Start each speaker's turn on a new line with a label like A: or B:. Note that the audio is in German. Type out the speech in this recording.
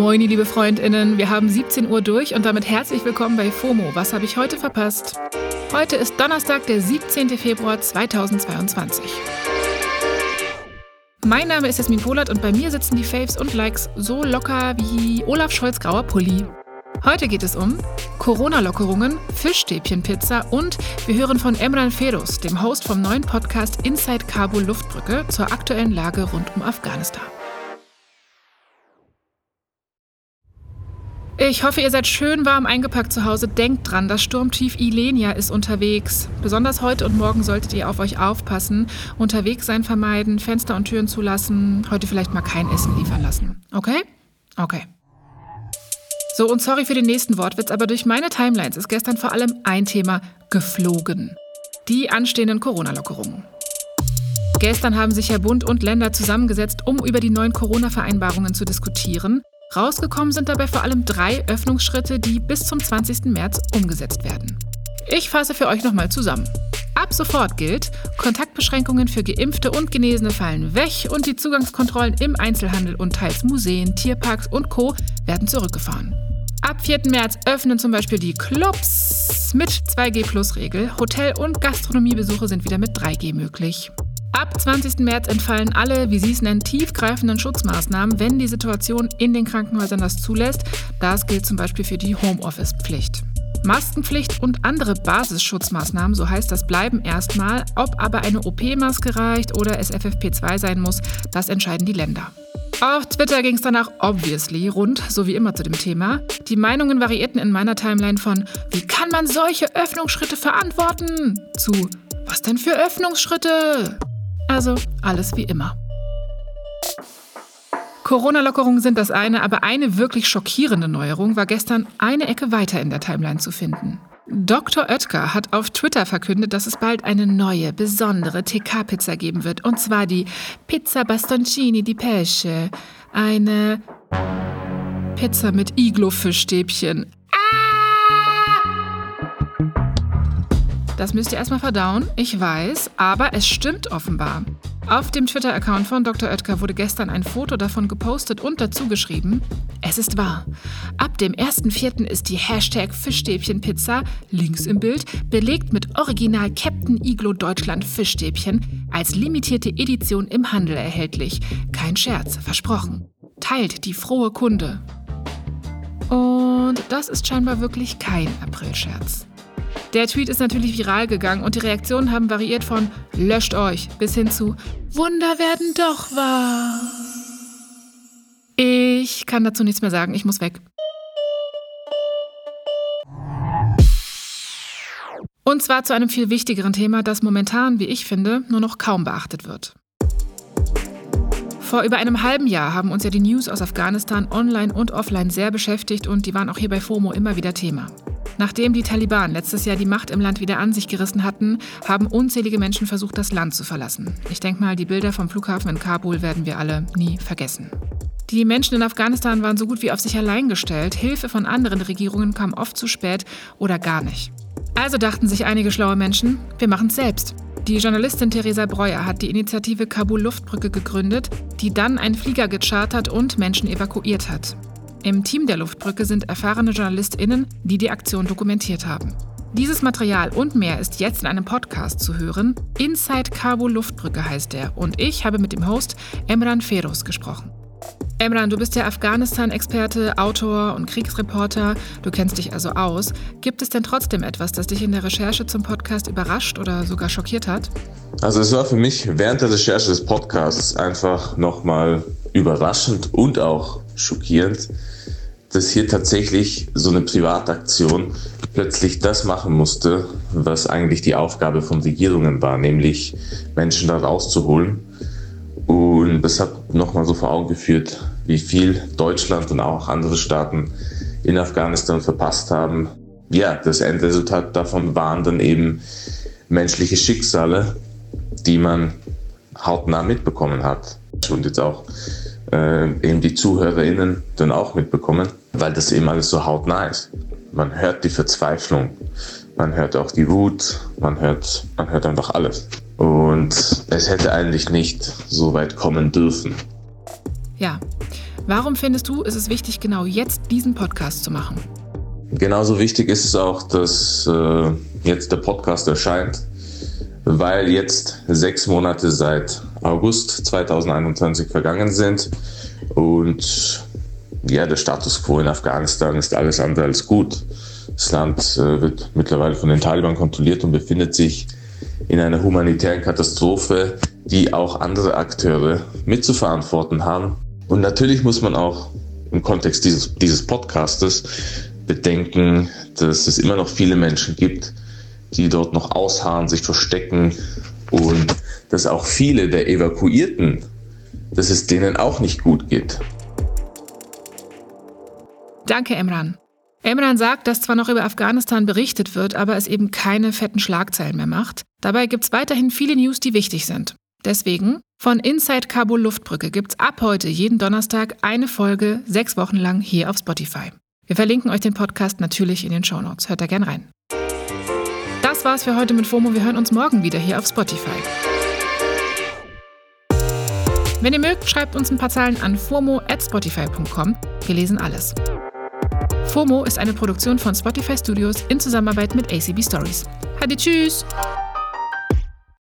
A: Moin, liebe FreundInnen, wir haben 17 Uhr durch und damit herzlich willkommen bei FOMO. Was habe ich heute verpasst? Heute ist Donnerstag, der 17. Februar 2022. Mein Name ist Jasmin Polat und bei mir sitzen die Faves und Likes so locker wie Olaf Scholz grauer Pulli. Heute geht es um Corona-Lockerungen, Fischstäbchenpizza und wir hören von Emran Ferus, dem Host vom neuen Podcast Inside Kabul Luftbrücke, zur aktuellen Lage rund um Afghanistan. Ich hoffe, ihr seid schön warm eingepackt zu Hause. Denkt dran, das Sturmtief Ilenia ist unterwegs. Besonders heute und morgen solltet ihr auf euch aufpassen. Unterwegs sein vermeiden, Fenster und Türen zulassen. Heute vielleicht mal kein Essen liefern lassen. Okay? Okay. So, und sorry für den nächsten Wortwitz, aber durch meine Timelines ist gestern vor allem ein Thema geflogen. Die anstehenden Corona-Lockerungen. Gestern haben sich ja Bund und Länder zusammengesetzt, um über die neuen Corona-Vereinbarungen zu diskutieren. Rausgekommen sind dabei vor allem drei Öffnungsschritte, die bis zum 20. März umgesetzt werden. Ich fasse für euch nochmal zusammen. Ab sofort gilt, Kontaktbeschränkungen für Geimpfte und Genesene fallen weg und die Zugangskontrollen im Einzelhandel und teils Museen, Tierparks und Co. werden zurückgefahren. Ab 4. März öffnen zum Beispiel die Clubs mit 2G-Plus-Regel. Hotel- und Gastronomiebesuche sind wieder mit 3G möglich. Ab 20. März entfallen alle, wie Sie es nennen, tiefgreifenden Schutzmaßnahmen, wenn die Situation in den Krankenhäusern das zulässt. Das gilt zum Beispiel für die Homeoffice-Pflicht. Maskenpflicht und andere Basisschutzmaßnahmen, so heißt das, bleiben erstmal. Ob aber eine OP-Maske reicht oder es FFP2 sein muss, das entscheiden die Länder. Auf Twitter ging es danach obviously rund, so wie immer zu dem Thema. Die Meinungen variierten in meiner Timeline von Wie kann man solche Öffnungsschritte verantworten? zu Was denn für Öffnungsschritte? Also alles wie immer. Corona-Lockerungen sind das eine, aber eine wirklich schockierende Neuerung war gestern eine Ecke weiter in der Timeline zu finden. Dr. Oetker hat auf Twitter verkündet, dass es bald eine neue, besondere TK-Pizza geben wird. Und zwar die Pizza Bastoncini di Pesce. Eine Pizza mit Iglo-Fischstäbchen. Das müsst ihr erstmal verdauen, ich weiß, aber es stimmt offenbar. Auf dem Twitter-Account von Dr. Oetker wurde gestern ein Foto davon gepostet und dazu geschrieben: Es ist wahr. Ab dem 1.4. ist die Hashtag Fischstäbchenpizza, links im Bild, belegt mit Original Captain Iglo Deutschland Fischstäbchen, als limitierte Edition im Handel erhältlich. Kein Scherz, versprochen. Teilt die frohe Kunde. Und das ist scheinbar wirklich kein Aprilscherz. Der Tweet ist natürlich viral gegangen und die Reaktionen haben variiert von löscht euch bis hin zu Wunder werden doch wahr. Ich kann dazu nichts mehr sagen, ich muss weg. Und zwar zu einem viel wichtigeren Thema, das momentan, wie ich finde, nur noch kaum beachtet wird. Vor über einem halben Jahr haben uns ja die News aus Afghanistan online und offline sehr beschäftigt und die waren auch hier bei FOMO immer wieder Thema. Nachdem die Taliban letztes Jahr die Macht im Land wieder an sich gerissen hatten, haben unzählige Menschen versucht, das Land zu verlassen. Ich denke mal, die Bilder vom Flughafen in Kabul werden wir alle nie vergessen. Die Menschen in Afghanistan waren so gut wie auf sich allein gestellt. Hilfe von anderen Regierungen kam oft zu spät oder gar nicht. Also dachten sich einige schlaue Menschen, wir machen es selbst. Die Journalistin Theresa Breuer hat die Initiative Kabul Luftbrücke gegründet, die dann einen Flieger gechartert und Menschen evakuiert hat. Im Team der Luftbrücke sind erfahrene JournalistInnen, die die Aktion dokumentiert haben. Dieses Material und mehr ist jetzt in einem Podcast zu hören. Inside Kabul Luftbrücke heißt er und ich habe mit dem Host Emran Feroz gesprochen. Emran, du bist ja Afghanistan-Experte, Autor und Kriegsreporter. Du kennst dich also aus. Gibt es denn trotzdem etwas, das dich in der Recherche zum Podcast überrascht oder sogar schockiert hat?
B: Also es war für mich während der Recherche des Podcasts einfach nochmal überraschend und auch schockierend, dass hier tatsächlich so eine Privataktion plötzlich das machen musste, was eigentlich die Aufgabe von Regierungen war, nämlich Menschen da rauszuholen. Und das hat nochmal so vor Augen geführt, wie viel Deutschland und auch andere Staaten in Afghanistan verpasst haben. Ja, das Endresultat davon waren dann eben menschliche Schicksale, die man hautnah mitbekommen hat. Und jetzt auch äh, eben die ZuhörerInnen dann auch mitbekommen, weil das eben alles so hautnah ist. Man hört die Verzweiflung, man hört auch die Wut, man hört, man hört einfach alles. Und es hätte eigentlich nicht so weit kommen dürfen.
A: Ja, Warum findest du, ist es wichtig, genau jetzt diesen Podcast zu machen?
B: Genauso wichtig ist es auch, dass äh, jetzt der Podcast erscheint, weil jetzt sechs Monate seit August 2021 vergangen sind und ja, der Status quo in Afghanistan ist alles andere als gut. Das Land äh, wird mittlerweile von den Taliban kontrolliert und befindet sich in einer humanitären Katastrophe, die auch andere Akteure mitzuverantworten haben. Und natürlich muss man auch im Kontext dieses, dieses Podcastes bedenken, dass es immer noch viele Menschen gibt, die dort noch ausharren, sich verstecken und dass auch viele der Evakuierten, dass es denen auch nicht gut geht.
A: Danke, Emran. Emran sagt, dass zwar noch über Afghanistan berichtet wird, aber es eben keine fetten Schlagzeilen mehr macht. Dabei gibt es weiterhin viele News, die wichtig sind. Deswegen, von Inside Kabul Luftbrücke gibt es ab heute jeden Donnerstag eine Folge, sechs Wochen lang hier auf Spotify. Wir verlinken euch den Podcast natürlich in den Show Notes. Hört da gern rein. Das war's für heute mit FOMO. Wir hören uns morgen wieder hier auf Spotify. Wenn ihr mögt, schreibt uns ein paar Zeilen an fomo@spotify.com. Wir lesen alles. FOMO ist eine Produktion von Spotify Studios in Zusammenarbeit mit ACB Stories. Hadi tschüss!